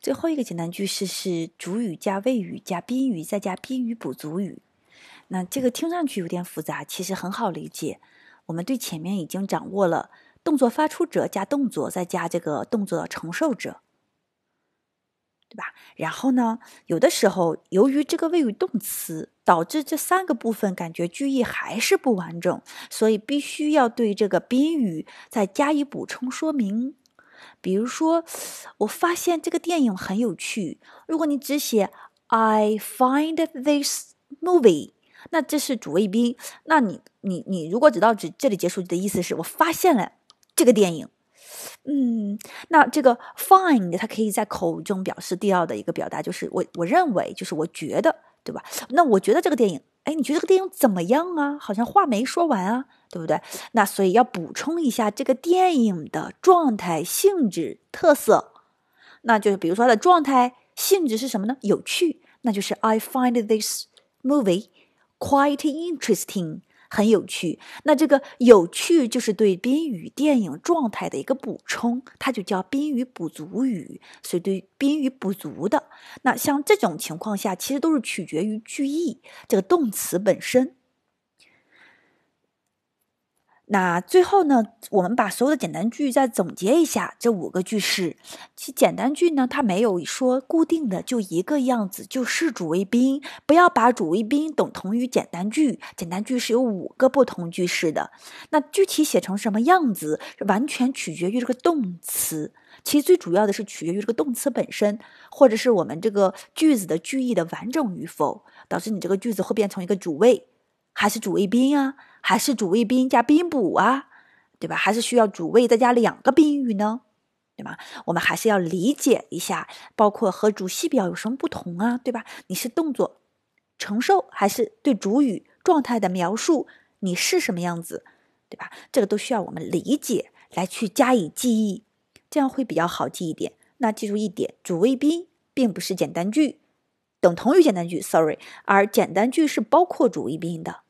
最后一个简单句式是主语加谓语加宾语再加宾语补足语。那这个听上去有点复杂，其实很好理解。我们对前面已经掌握了动作发出者加动作再加这个动作的承受者，对吧？然后呢，有的时候由于这个谓语动词导致这三个部分感觉句意还是不完整，所以必须要对这个宾语再加以补充说明。比如说，我发现这个电影很有趣。如果你只写 I find this movie，那这是主谓宾。那你你你如果只到这这里结束的意思是我发现了这个电影。嗯，那这个 find 它可以在口中表示第二的一个表达，就是我我认为，就是我觉得，对吧？那我觉得这个电影，哎，你觉得这个电影怎么样啊？好像话没说完啊。对不对？那所以要补充一下这个电影的状态、性质、特色。那就是比如说它的状态、性质是什么呢？有趣，那就是 I find this movie quite interesting，很有趣。那这个有趣就是对宾语电影状态的一个补充，它就叫宾语补足语。所以对宾语补足的，那像这种情况下，其实都是取决于句意这个动词本身。那最后呢，我们把所有的简单句再总结一下，这五个句式。其简单句呢，它没有说固定的就一个样子，就是主谓宾。不要把主谓宾等同于简单句，简单句是有五个不同句式的。那具体写成什么样子，完全取决于这个动词。其实最主要的是取决于这个动词本身，或者是我们这个句子的句意的完整与否，导致你这个句子会变成一个主谓还是主谓宾啊？还是主谓宾加宾补啊，对吧？还是需要主谓再加两个宾语呢，对吧？我们还是要理解一下，包括和主系表有什么不同啊，对吧？你是动作承受，还是对主语状态的描述？你是什么样子，对吧？这个都需要我们理解来去加以记忆，这样会比较好记一点。那记住一点，主谓宾并不是简单句，等同于简单句，sorry，而简单句是包括主谓宾的。